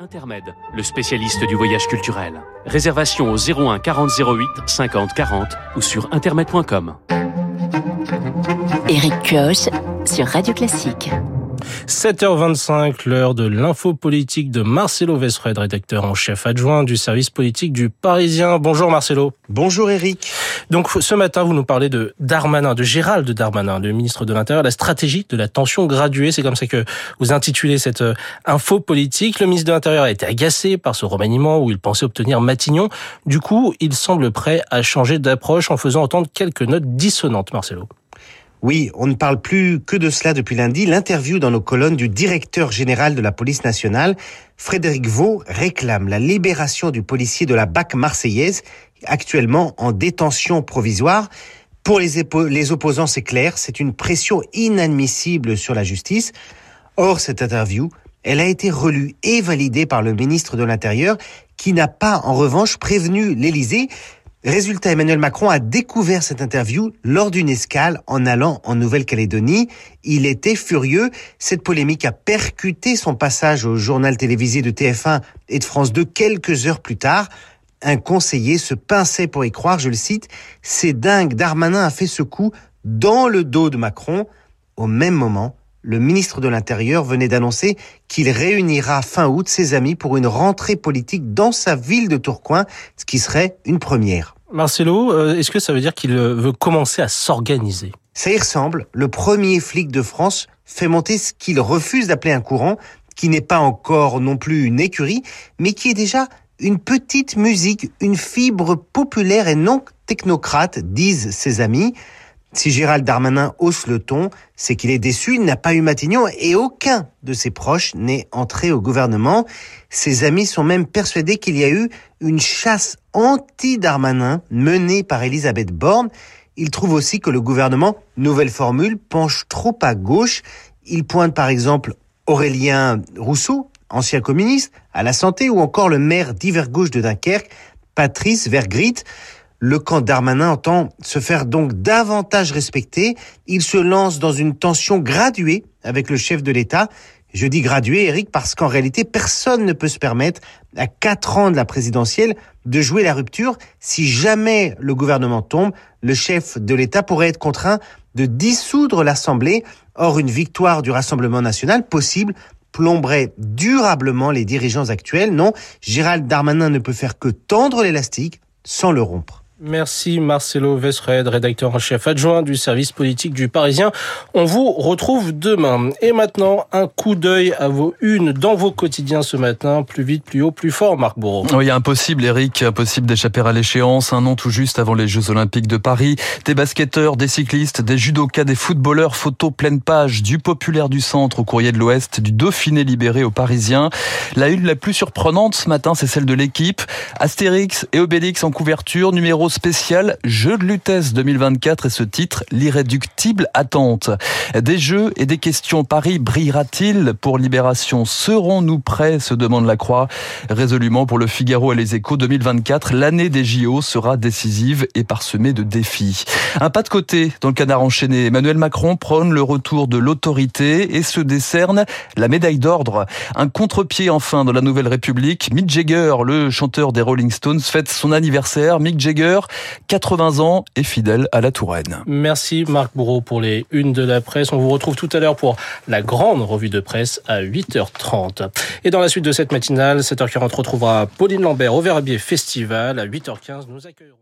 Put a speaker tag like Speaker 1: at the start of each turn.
Speaker 1: Intermed, le spécialiste du voyage culturel. Réservation au 01 40 08 50 40 ou sur intermed.com.
Speaker 2: Eric Kioch sur Radio Classique.
Speaker 3: 7h25, l'heure de l'info politique de Marcelo Vesfred, rédacteur en chef adjoint du service politique du Parisien. Bonjour Marcelo.
Speaker 4: Bonjour Eric.
Speaker 3: Donc ce matin, vous nous parlez de Darmanin, de Gérald Darmanin, le ministre de l'Intérieur, la stratégie de la tension graduée. C'est comme ça que vous intitulez cette euh, info politique. Le ministre de l'Intérieur a été agacé par ce remaniement où il pensait obtenir Matignon. Du coup, il semble prêt à changer d'approche en faisant entendre quelques notes dissonantes, Marcelo.
Speaker 4: Oui, on ne parle plus que de cela depuis lundi. L'interview dans nos colonnes du directeur général de la police nationale, Frédéric Vaux, réclame la libération du policier de la BAC marseillaise, actuellement en détention provisoire. Pour les, opposants, c'est clair, c'est une pression inadmissible sur la justice. Or, cette interview, elle a été relue et validée par le ministre de l'Intérieur, qui n'a pas, en revanche, prévenu l'Élysée Résultat, Emmanuel Macron a découvert cette interview lors d'une escale en allant en Nouvelle-Calédonie. Il était furieux. Cette polémique a percuté son passage au journal télévisé de TF1 et de France 2 quelques heures plus tard. Un conseiller se pinçait pour y croire, je le cite, c'est dingue, Darmanin a fait ce coup dans le dos de Macron. Au même moment, le ministre de l'Intérieur venait d'annoncer qu'il réunira fin août ses amis pour une rentrée politique dans sa ville de Tourcoing, ce qui serait une première.
Speaker 3: Marcelo, euh, est-ce que ça veut dire qu'il euh, veut commencer à s'organiser?
Speaker 4: Ça y ressemble. Le premier flic de France fait monter ce qu'il refuse d'appeler un courant, qui n'est pas encore non plus une écurie, mais qui est déjà une petite musique, une fibre populaire et non technocrate, disent ses amis. Si Gérald Darmanin hausse le ton, c'est qu'il est déçu, il n'a pas eu Matignon et aucun de ses proches n'est entré au gouvernement. Ses amis sont même persuadés qu'il y a eu une chasse anti-Darmanin menée par Elisabeth Borne. Ils trouvent aussi que le gouvernement, nouvelle formule, penche trop à gauche. Ils pointent par exemple Aurélien Rousseau, ancien communiste, à la santé, ou encore le maire d'hiver gauche de Dunkerque, Patrice Vergrit. Le camp Darmanin entend se faire donc davantage respecter. Il se lance dans une tension graduée avec le chef de l'État. Je dis graduée, Eric, parce qu'en réalité, personne ne peut se permettre, à quatre ans de la présidentielle, de jouer la rupture. Si jamais le gouvernement tombe, le chef de l'État pourrait être contraint de dissoudre l'Assemblée. Or, une victoire du Rassemblement national possible plomberait durablement les dirigeants actuels. Non, Gérald Darmanin ne peut faire que tendre l'élastique sans le rompre.
Speaker 3: Merci Marcelo Vesred, rédacteur en chef adjoint du service politique du Parisien. On vous retrouve demain. Et maintenant, un coup d'œil à vos unes dans vos quotidiens ce matin. Plus vite, plus haut, plus fort, Marc Bourreau.
Speaker 5: Oui, impossible, Eric. Impossible d'échapper à l'échéance. Un an tout juste avant les Jeux Olympiques de Paris. Des basketteurs, des cyclistes, des judokas, des footballeurs. Photos pleine page du populaire du centre au courrier de l'Ouest, du Dauphiné libéré au Parisien. La une la plus surprenante ce matin, c'est celle de l'équipe. Astérix et Obélix en couverture, numéro spécial Jeux de Lutèce 2024 et ce titre, l'irréductible attente. Des jeux et des questions. Paris brillera-t-il pour Libération? Serons-nous prêts? se demande la Croix. Résolument pour le Figaro et les Échos 2024, l'année des JO sera décisive et parsemée de défis. Un pas de côté dans le canard enchaîné. Emmanuel Macron prône le retour de l'autorité et se décerne la médaille d'ordre. Un contre-pied enfin dans la Nouvelle République. Mick Jagger, le chanteur des Rolling Stones, fête son anniversaire. Mick Jagger 80 ans et fidèle à la Touraine.
Speaker 3: Merci Marc Bourreau pour les unes de la presse. On vous retrouve tout à l'heure pour la grande revue de presse à 8h30. Et dans la suite de cette matinale, 7h40 retrouvera Pauline Lambert au Verbier Festival. À 8h15, nous accueillerons